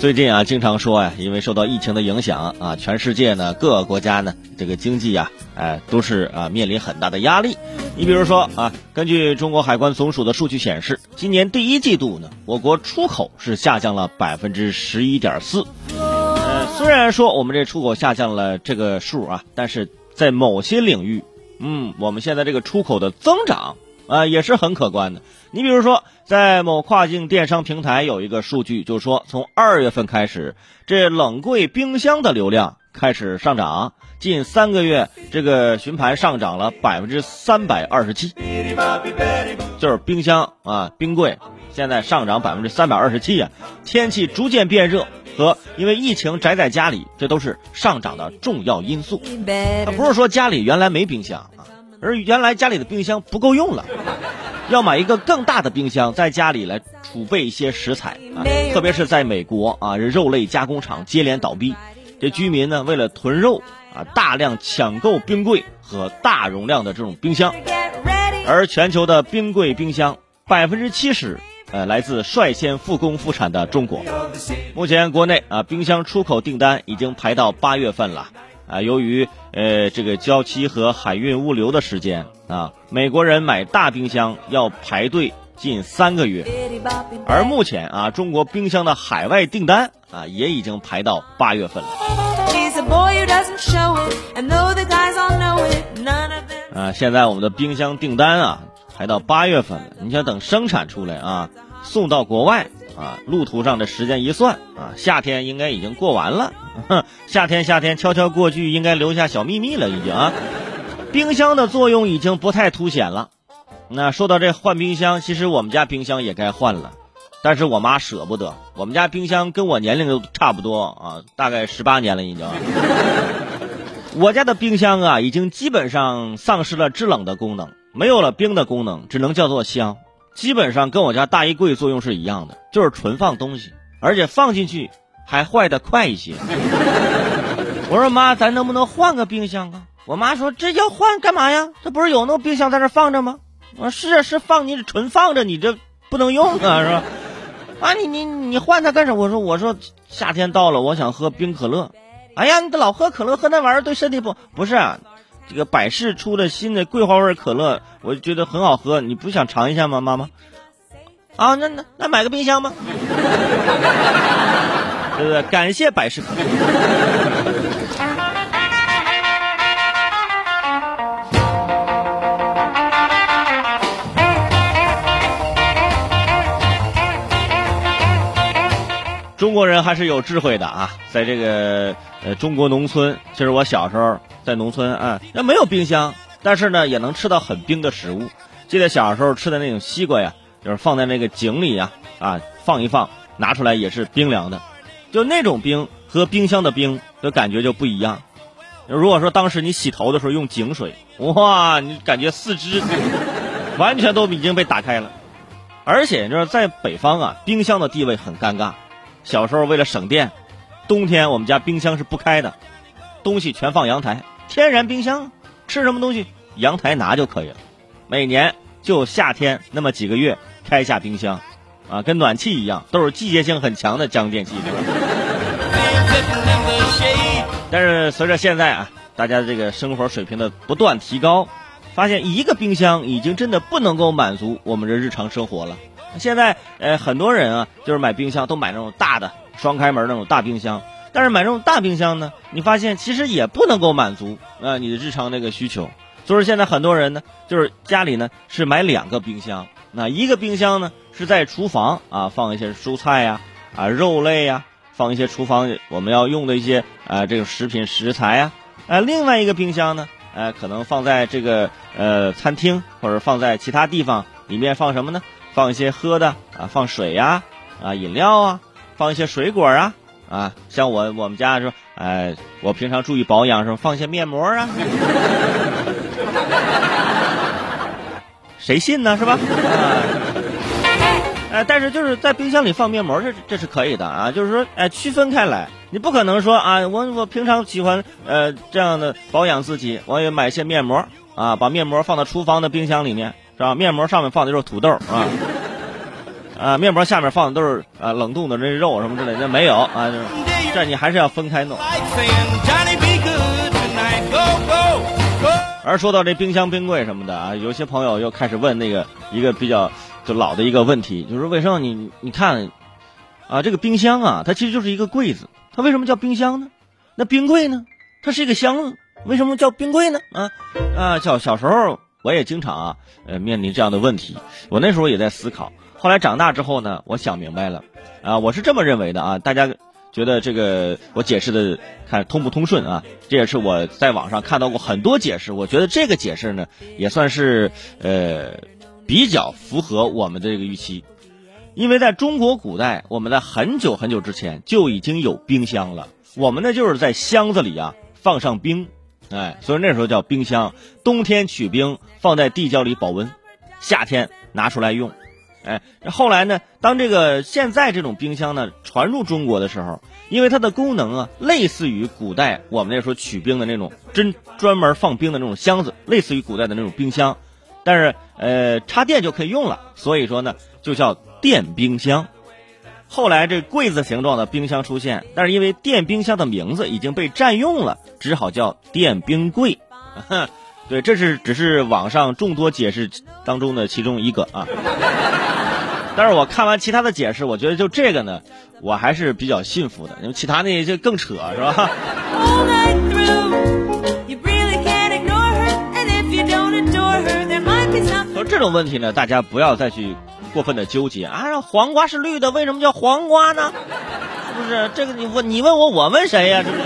最近啊，经常说呀，因为受到疫情的影响啊，全世界呢各个国家呢这个经济啊，哎都是啊面临很大的压力。你比如说啊，根据中国海关总署的数据显示，今年第一季度呢，我国出口是下降了百分之十一点四。呃，虽然说我们这出口下降了这个数啊，但是在某些领域，嗯，我们现在这个出口的增长。啊，也是很可观的。你比如说，在某跨境电商平台有一个数据，就是说从二月份开始，这冷柜冰箱的流量开始上涨，近三个月这个询盘上涨了百分之三百二十七，就是冰箱啊冰柜现在上涨百分之三百二十七啊。天气逐渐变热和因为疫情宅在家里，这都是上涨的重要因素。它不是说家里原来没冰箱啊。而原来家里的冰箱不够用了，要买一个更大的冰箱，在家里来储备一些食材啊。特别是在美国啊，肉类加工厂接连倒闭，这居民呢为了囤肉啊，大量抢购冰柜和大容量的这种冰箱。而全球的冰柜冰箱百分之七十，呃，来自率先复工复产的中国。目前国内啊，冰箱出口订单已经排到八月份了。啊，由于呃这个交期和海运物流的时间啊，美国人买大冰箱要排队近三个月，而目前啊，中国冰箱的海外订单啊也已经排到八月份了。啊，现在我们的冰箱订单啊排到八月份了，你想等生产出来啊，送到国外。啊，路途上的时间一算啊，夏天应该已经过完了。夏天，夏天悄悄过去，应该留下小秘密了，已经啊。冰箱的作用已经不太凸显了。那说到这换冰箱，其实我们家冰箱也该换了，但是我妈舍不得。我们家冰箱跟我年龄都差不多啊，大概十八年了已经。我家的冰箱啊，已经基本上丧失了制冷的功能，没有了冰的功能，只能叫做香。基本上跟我家大衣柜作用是一样的，就是纯放东西，而且放进去还坏的快一些。我说妈，咱能不能换个冰箱啊？我妈说这要换干嘛呀？这不是有那冰箱在这放着吗？我说是啊，是放，你纯放着，你这不能用啊，是吧？啊，你你你换它干什么？我说我说夏天到了，我想喝冰可乐。哎呀，你老喝可乐，喝那玩意儿对身体不不是。这个百事出的新的桂花味可乐，我觉得很好喝，你不想尝一下吗，妈妈？啊，那那那买个冰箱吧，对不对？感谢百事可乐。中国人还是有智慧的啊，在这个呃中国农村，其实我小时候在农村啊，那没有冰箱，但是呢也能吃到很冰的食物。记得小时候吃的那种西瓜呀，就是放在那个井里呀，啊放一放，拿出来也是冰凉的，就那种冰和冰箱的冰的感觉就不一样。如果说当时你洗头的时候用井水，哇，你感觉四肢 完全都已经被打开了。而且就是在北方啊，冰箱的地位很尴尬。小时候为了省电，冬天我们家冰箱是不开的，东西全放阳台，天然冰箱，吃什么东西阳台拿就可以了。每年就夏天那么几个月开下冰箱，啊，跟暖气一样，都是季节性很强的家用电器，但是随着现在啊，大家这个生活水平的不断提高，发现一个冰箱已经真的不能够满足我们的日常生活了。现在呃很多人啊，就是买冰箱都买那种大的双开门那种大冰箱，但是买这种大冰箱呢，你发现其实也不能够满足啊你的日常那个需求。所以现在很多人呢，就是家里呢是买两个冰箱，那一个冰箱呢是在厨房啊放一些蔬菜呀啊肉类呀，放一些厨房我们要用的一些啊这种食品食材呀，啊另外一个冰箱呢，呃可能放在这个呃餐厅或者放在其他地方，里面放什么呢？放一些喝的啊，放水呀，啊饮料啊，放一些水果啊，啊像我我们家说，哎，我平常注意保养时候放一些面膜啊，谁信呢是吧？哎，但是就是在冰箱里放面膜，这这是可以的啊，就是说哎区分开来，你不可能说啊我我平常喜欢呃这样的保养自己，我也买些面膜啊，把面膜放到厨房的冰箱里面。是吧？面膜上面放的就是土豆啊，啊，面膜下面放的都是啊冷冻的那肉什么之类的，没有啊，这你还是要分开弄。而说到这冰箱、冰柜什么的啊，有些朋友又开始问那个一个比较就老的一个问题，就是为什么你你看啊这个冰箱啊，它其实就是一个柜子，它为什么叫冰箱呢？那冰柜呢？它是一个箱子，为什么叫冰柜呢？啊啊，小小时候我也经常啊呃面临这样的问题，我那时候也在思考。后来长大之后呢，我想明白了，啊，我是这么认为的啊。大家觉得这个我解释的看通不通顺啊？这也是我在网上看到过很多解释，我觉得这个解释呢也算是呃比较符合我们的这个预期，因为在中国古代，我们在很久很久之前就已经有冰箱了。我们呢就是在箱子里啊放上冰，哎，所以那时候叫冰箱。冬天取冰放在地窖里保温，夏天拿出来用。哎，后来呢？当这个现在这种冰箱呢传入中国的时候，因为它的功能啊，类似于古代我们那时候取冰的那种真专门放冰的那种箱子，类似于古代的那种冰箱，但是呃插电就可以用了，所以说呢就叫电冰箱。后来这柜子形状的冰箱出现，但是因为电冰箱的名字已经被占用了，只好叫电冰柜。对，这是只是网上众多解释当中的其中一个啊。但是我看完其他的解释，我觉得就这个呢，我还是比较信服的，因为其他那些更扯，是吧？说这种问题呢，大家不要再去过分的纠结啊！黄瓜是绿的，为什么叫黄瓜呢？是不是？这个你问你问我，我问谁呀？是不是？